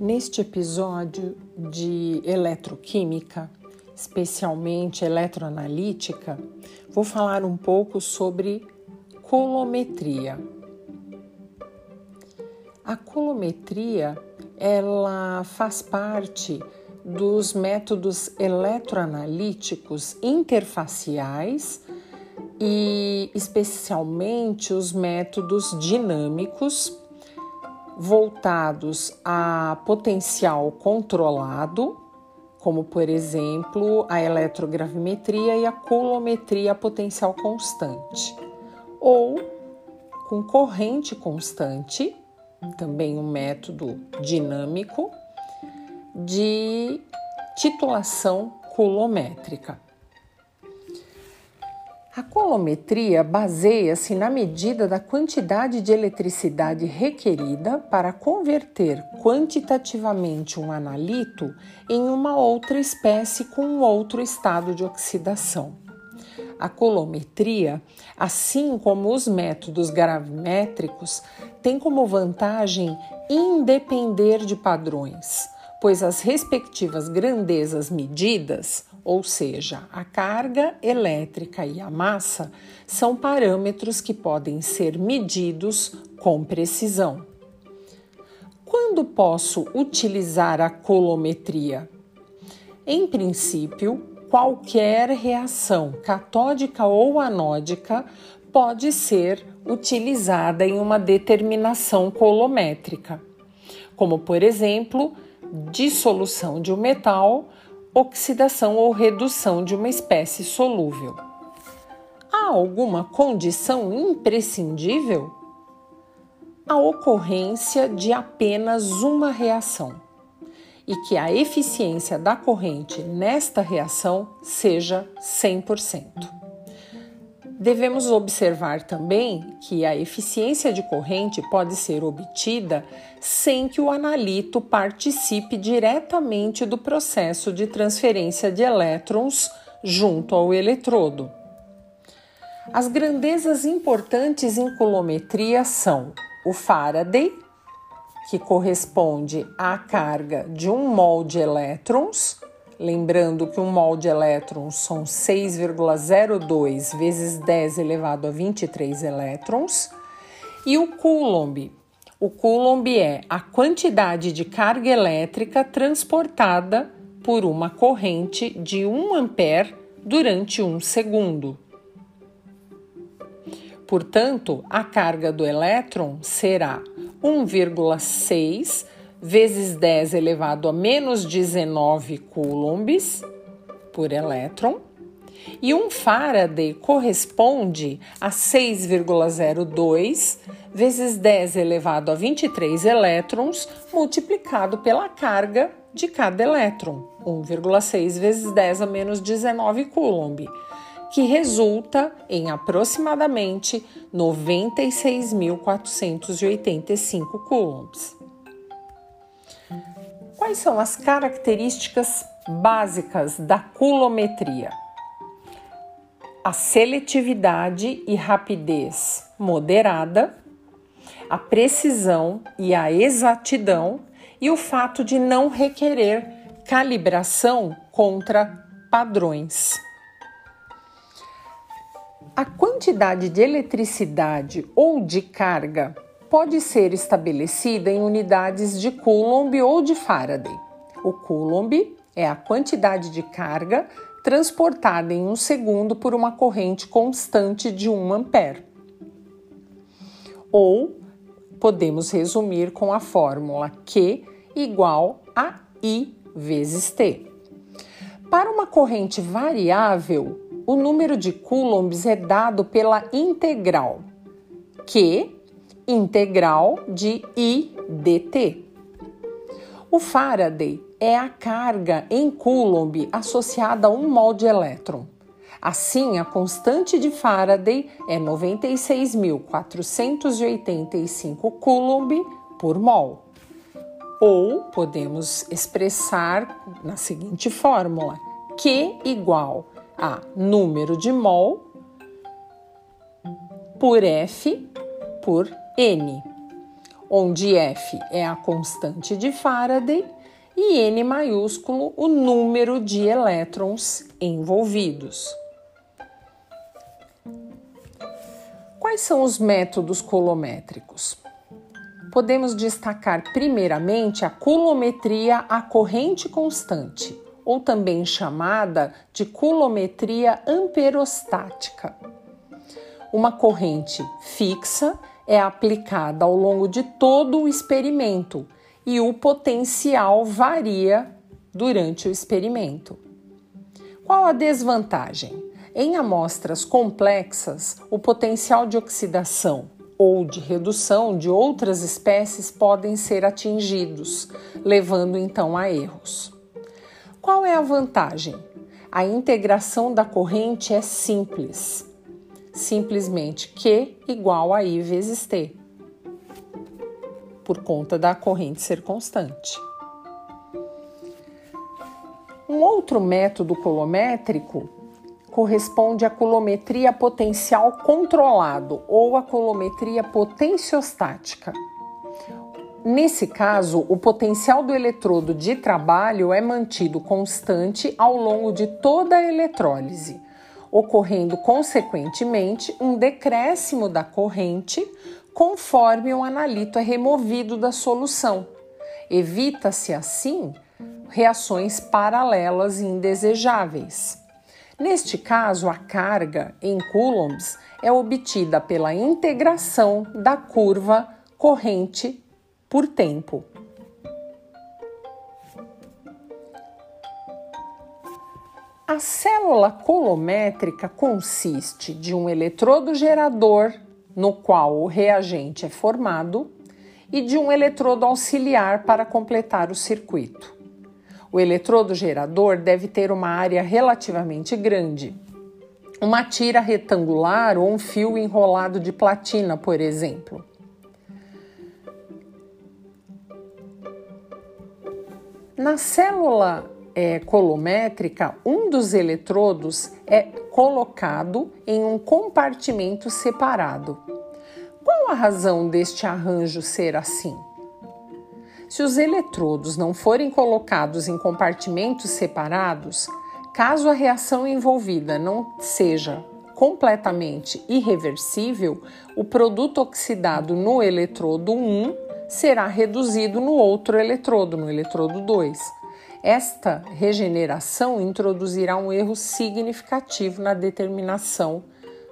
Neste episódio de eletroquímica, especialmente eletroanalítica, vou falar um pouco sobre colometria. A colometria, ela faz parte dos métodos eletroanalíticos interfaciais e especialmente os métodos dinâmicos voltados a potencial controlado, como por exemplo a eletrogravimetria e a colometria potencial constante, ou com corrente constante, também um método dinâmico de titulação colométrica. A colometria baseia-se na medida da quantidade de eletricidade requerida para converter quantitativamente um analito em uma outra espécie com outro estado de oxidação. A colometria, assim como os métodos gravimétricos, tem como vantagem independer de padrões, pois as respectivas grandezas medidas ou seja, a carga elétrica e a massa são parâmetros que podem ser medidos com precisão. Quando posso utilizar a colometria? Em princípio, qualquer reação catódica ou anódica pode ser utilizada em uma determinação colométrica, como por exemplo, dissolução de um metal oxidação ou redução de uma espécie solúvel. Há alguma condição imprescindível? A ocorrência de apenas uma reação e que a eficiência da corrente nesta reação seja 100%. Devemos observar também que a eficiência de corrente pode ser obtida sem que o analito participe diretamente do processo de transferência de elétrons junto ao eletrodo. As grandezas importantes em colometria são o Faraday, que corresponde à carga de um mol de elétrons, Lembrando que um mol de elétrons são 6,02 vezes 10 elevado a 23 elétrons. E o Coulomb. O Coulomb é a quantidade de carga elétrica transportada por uma corrente de 1 ampere durante um segundo. Portanto, a carga do elétron será 1,6 vezes 10 elevado a menos 19 coulombs por elétron. E um Faraday corresponde a 6,02 vezes 10 elevado a 23 elétrons multiplicado pela carga de cada elétron, 1,6 vezes 10 a menos 19 coulomb, que resulta em aproximadamente 96.485 coulombs. Quais são as características básicas da culometria? A seletividade e rapidez moderada, a precisão e a exatidão e o fato de não requerer calibração contra padrões. A quantidade de eletricidade ou de carga pode ser estabelecida em unidades de Coulomb ou de Faraday. O Coulomb é a quantidade de carga transportada em um segundo por uma corrente constante de 1 ampere. Ou podemos resumir com a fórmula Q igual a I vezes T. Para uma corrente variável, o número de coulombs é dado pela integral Q integral de I dt. O Faraday é a carga em Coulomb associada a um mol de elétron. Assim, a constante de Faraday é 96.485 Coulomb por mol. Ou podemos expressar na seguinte fórmula: Q igual a número de mol por F por N, onde F é a constante de Faraday e N maiúsculo o número de elétrons envolvidos. Quais são os métodos colométricos? Podemos destacar primeiramente a culometria à corrente constante, ou também chamada de culometria amperostática. Uma corrente fixa é aplicada ao longo de todo o experimento e o potencial varia durante o experimento. Qual a desvantagem? Em amostras complexas, o potencial de oxidação ou de redução de outras espécies podem ser atingidos, levando então a erros. Qual é a vantagem? A integração da corrente é simples. Simplesmente Q igual a I vezes T, por conta da corrente ser constante. Um outro método colométrico corresponde à colometria potencial controlado ou à colometria potenciostática. Nesse caso, o potencial do eletrodo de trabalho é mantido constante ao longo de toda a eletrólise, ocorrendo consequentemente um decréscimo da corrente conforme o analito é removido da solução. Evita-se assim reações paralelas e indesejáveis. Neste caso, a carga em coulombs é obtida pela integração da curva corrente por tempo. A célula colométrica consiste de um eletrodo gerador, no qual o reagente é formado, e de um eletrodo auxiliar para completar o circuito. O eletrodo gerador deve ter uma área relativamente grande. Uma tira retangular ou um fio enrolado de platina, por exemplo. Na célula é, colométrica, um dos eletrodos é colocado em um compartimento separado. Qual a razão deste arranjo ser assim? Se os eletrodos não forem colocados em compartimentos separados, caso a reação envolvida não seja completamente irreversível, o produto oxidado no eletrodo 1 será reduzido no outro eletrodo, no eletrodo 2. Esta regeneração introduzirá um erro significativo na determinação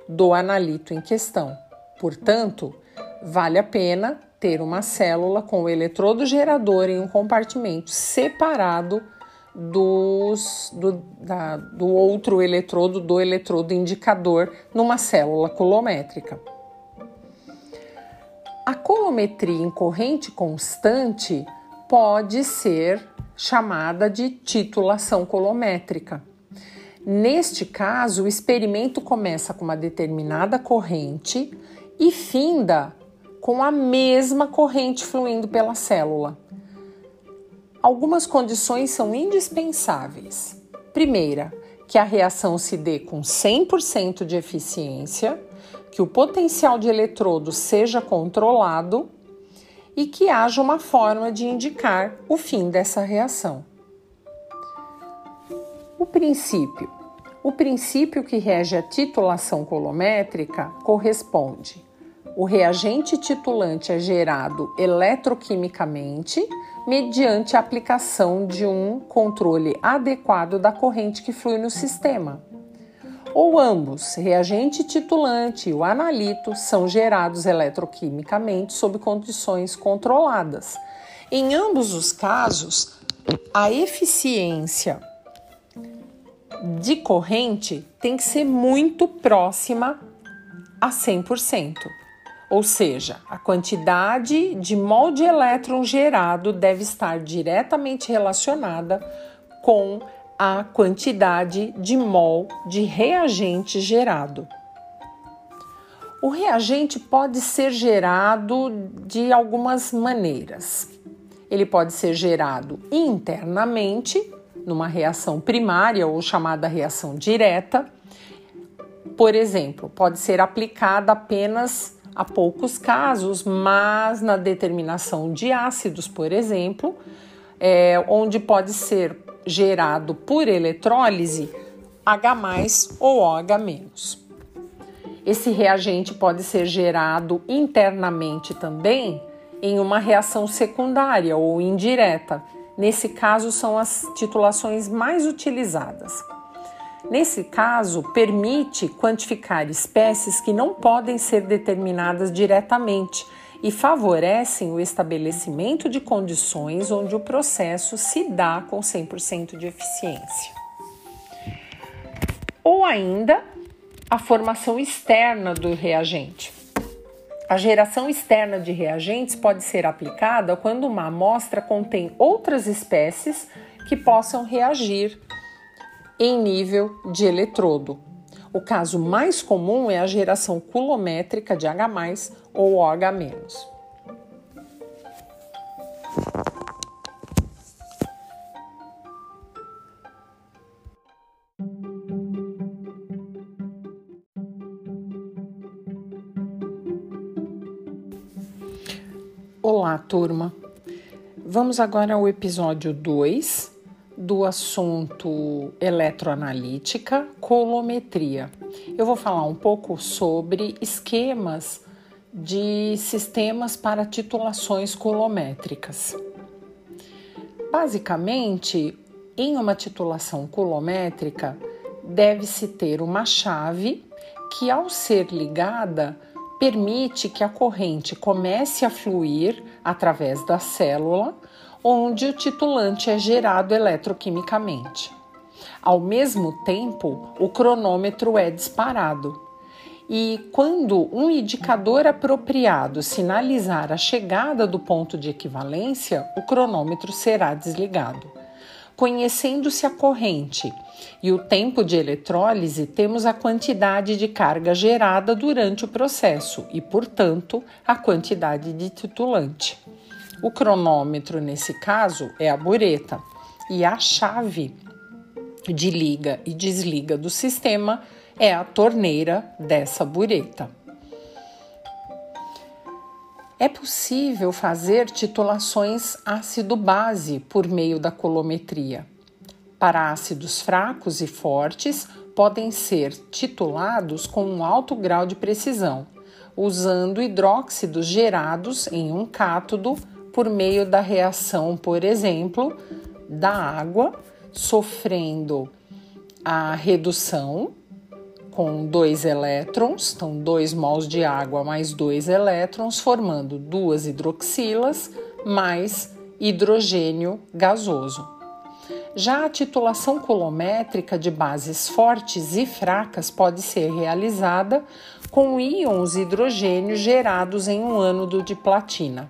do analito em questão. Portanto, vale a pena ter uma célula com o eletrodo gerador em um compartimento separado dos, do, da, do outro eletrodo, do eletrodo indicador, numa célula colométrica. A colometria em corrente constante pode ser chamada de titulação colométrica. Neste caso, o experimento começa com uma determinada corrente e finda com a mesma corrente fluindo pela célula. Algumas condições são indispensáveis. Primeira, que a reação se dê com 100% de eficiência, que o potencial de eletrodo seja controlado e que haja uma forma de indicar o fim dessa reação. O princípio. O princípio que rege a titulação colométrica corresponde o reagente titulante é gerado eletroquimicamente mediante a aplicação de um controle adequado da corrente que flui no sistema. Ou ambos, reagente titulante e o analito, são gerados eletroquimicamente sob condições controladas. Em ambos os casos, a eficiência de corrente tem que ser muito próxima a 100%. Ou seja, a quantidade de mol de elétron gerado deve estar diretamente relacionada com a quantidade de mol de reagente gerado. O reagente pode ser gerado de algumas maneiras. Ele pode ser gerado internamente, numa reação primária ou chamada reação direta. Por exemplo, pode ser aplicada apenas há poucos casos, mas na determinação de ácidos, por exemplo, é, onde pode ser gerado por eletrólise H ou OH-. Esse reagente pode ser gerado internamente também em uma reação secundária ou indireta. Nesse caso, são as titulações mais utilizadas. Nesse caso, permite quantificar espécies que não podem ser determinadas diretamente e favorecem o estabelecimento de condições onde o processo se dá com 100% de eficiência. Ou ainda a formação externa do reagente. A geração externa de reagentes pode ser aplicada quando uma amostra contém outras espécies que possam reagir em nível de eletrodo. O caso mais comum é a geração culométrica de H ou OH-. Olá, turma. Vamos agora ao episódio 2 do assunto eletroanalítica, colometria. Eu vou falar um pouco sobre esquemas de sistemas para titulações colométricas. Basicamente, em uma titulação colométrica, deve-se ter uma chave que, ao ser ligada, permite que a corrente comece a fluir através da célula, onde o titulante é gerado eletroquimicamente. Ao mesmo tempo, o cronômetro é disparado. E quando um indicador apropriado sinalizar a chegada do ponto de equivalência, o cronômetro será desligado. Conhecendo-se a corrente e o tempo de eletrólise, temos a quantidade de carga gerada durante o processo e, portanto, a quantidade de titulante. O cronômetro, nesse caso, é a bureta e a chave de liga e desliga do sistema é a torneira dessa bureta. É possível fazer titulações ácido-base por meio da colometria. Para ácidos fracos e fortes, podem ser titulados com um alto grau de precisão, usando hidróxidos gerados em um cátodo por meio da reação, por exemplo, da água, sofrendo a redução com dois elétrons, então dois mols de água mais dois elétrons, formando duas hidroxilas mais hidrogênio gasoso. Já a titulação colométrica de bases fortes e fracas pode ser realizada com íons hidrogênio gerados em um ânodo de platina,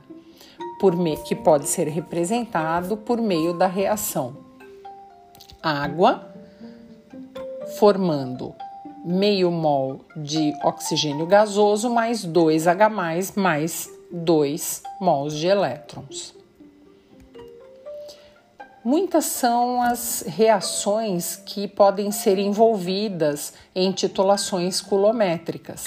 que pode ser representado por meio da reação água, formando meio mol de oxigênio gasoso mais 2H+, mais 2 mols de elétrons. Muitas são as reações que podem ser envolvidas em titulações culométricas.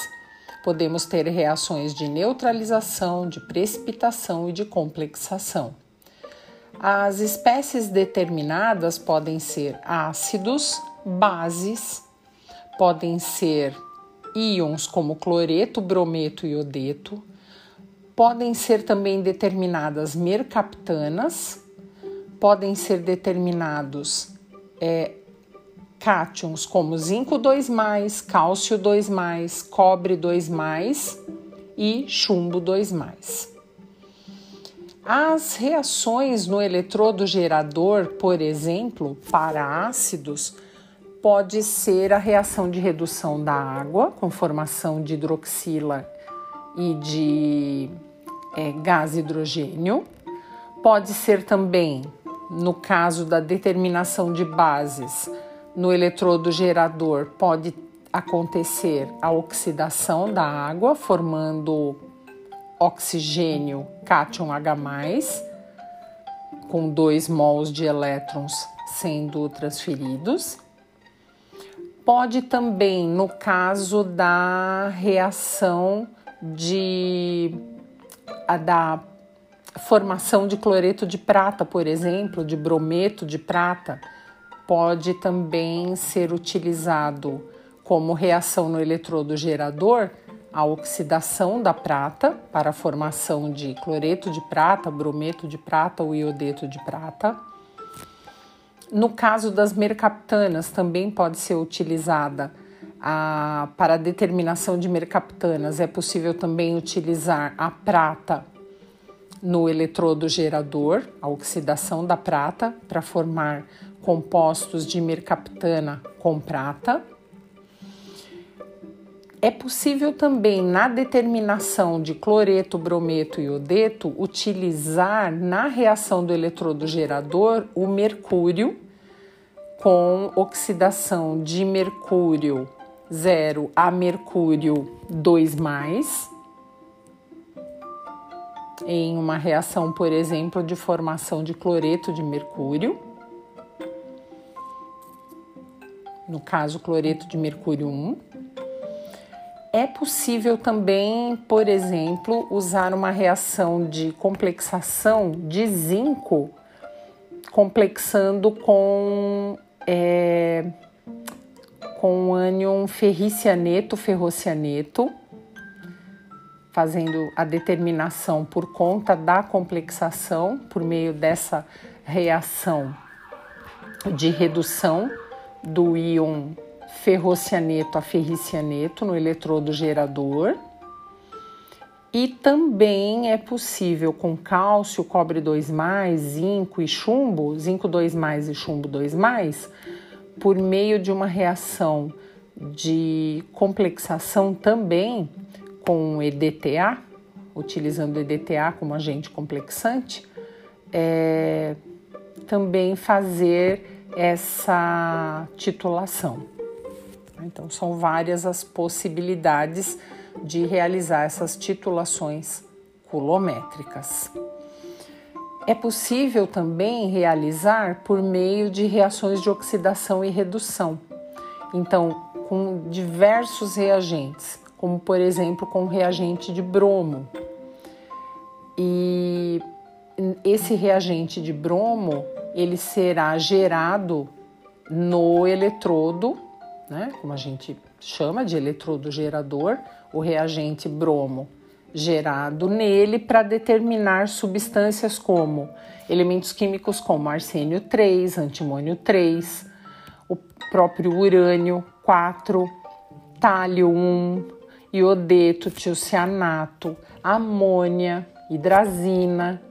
Podemos ter reações de neutralização, de precipitação e de complexação. As espécies determinadas podem ser ácidos, bases, podem ser íons como cloreto, brometo e iodeto, podem ser também determinadas mercaptanas, podem ser determinados é, cátions como zinco 2, cálcio 2, cobre 2 e chumbo 2. As reações no eletrodo gerador, por exemplo, para ácidos, pode ser a reação de redução da água, com formação de hidroxila e de é, gás hidrogênio. Pode ser também, no caso da determinação de bases, no eletrodo gerador, pode acontecer a oxidação da água, formando oxigênio cátion H+, com 2 mols de elétrons sendo transferidos. Pode também, no caso da reação de da formação de cloreto de prata, por exemplo, de brometo de prata, pode também ser utilizado como reação no eletrodo gerador a oxidação da prata para a formação de cloreto de prata, brometo de prata ou iodeto de prata. No caso das mercaptanas, também pode ser utilizada a, para a determinação de mercaptanas. É possível também utilizar a prata no eletrodo gerador, a oxidação da prata, para formar compostos de mercaptana com prata. É possível também, na determinação de cloreto, brometo e iodeto, utilizar na reação do eletrodo gerador o mercúrio com oxidação de mercúrio 0 a mercúrio 2 em uma reação, por exemplo, de formação de cloreto de mercúrio. No caso, cloreto de mercúrio 1. É possível também, por exemplo, usar uma reação de complexação de zinco, complexando com, é, com ânion ferricianeto, ferrocianeto fazendo a determinação por conta da complexação, por meio dessa reação de redução do íon ferrocianeto a ferricianeto no eletrodo gerador. E também é possível com cálcio, cobre 2, zinco e chumbo, zinco 2 e chumbo 2, por meio de uma reação de complexação também com EDTA, utilizando EDTA como agente complexante, é, também fazer essa titulação. Então, são várias as possibilidades de realizar essas titulações culométricas. É possível também realizar por meio de reações de oxidação e redução. Então, com diversos reagentes, como por exemplo com reagente de bromo. E esse reagente de bromo ele será gerado no eletrodo, né, como a gente chama de eletrodo gerador, o reagente bromo gerado nele para determinar substâncias como elementos químicos como arsênio 3, antimônio 3, o próprio urânio 4, tálio 1, iodeto, tiocianato, amônia, hidrazina,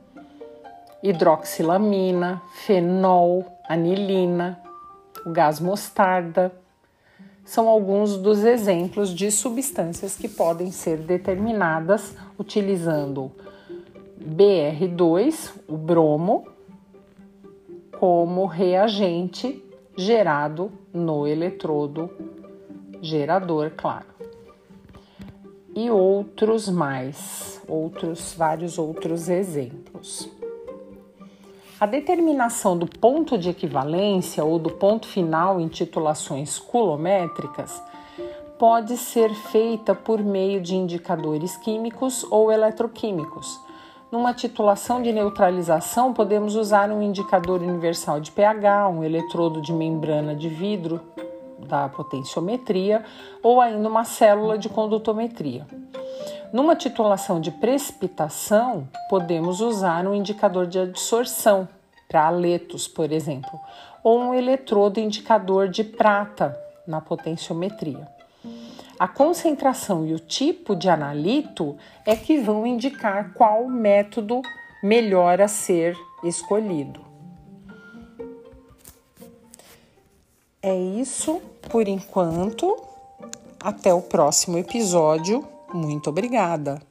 hidroxilamina, fenol, anilina, o gás mostarda. São alguns dos exemplos de substâncias que podem ser determinadas utilizando BR2, o bromo, como reagente gerado no eletrodo gerador, claro e outros mais, outros vários outros exemplos. A determinação do ponto de equivalência ou do ponto final em titulações culométricas pode ser feita por meio de indicadores químicos ou eletroquímicos. Numa titulação de neutralização, podemos usar um indicador universal de pH, um eletrodo de membrana de vidro, da potenciometria ou ainda uma célula de condutometria. Numa titulação de precipitação, podemos usar um indicador de absorção para aletos, por exemplo, ou um eletrodo indicador de prata na potenciometria. A concentração e o tipo de analito é que vão indicar qual método melhor a ser escolhido. É isso por enquanto. Até o próximo episódio. Muito obrigada!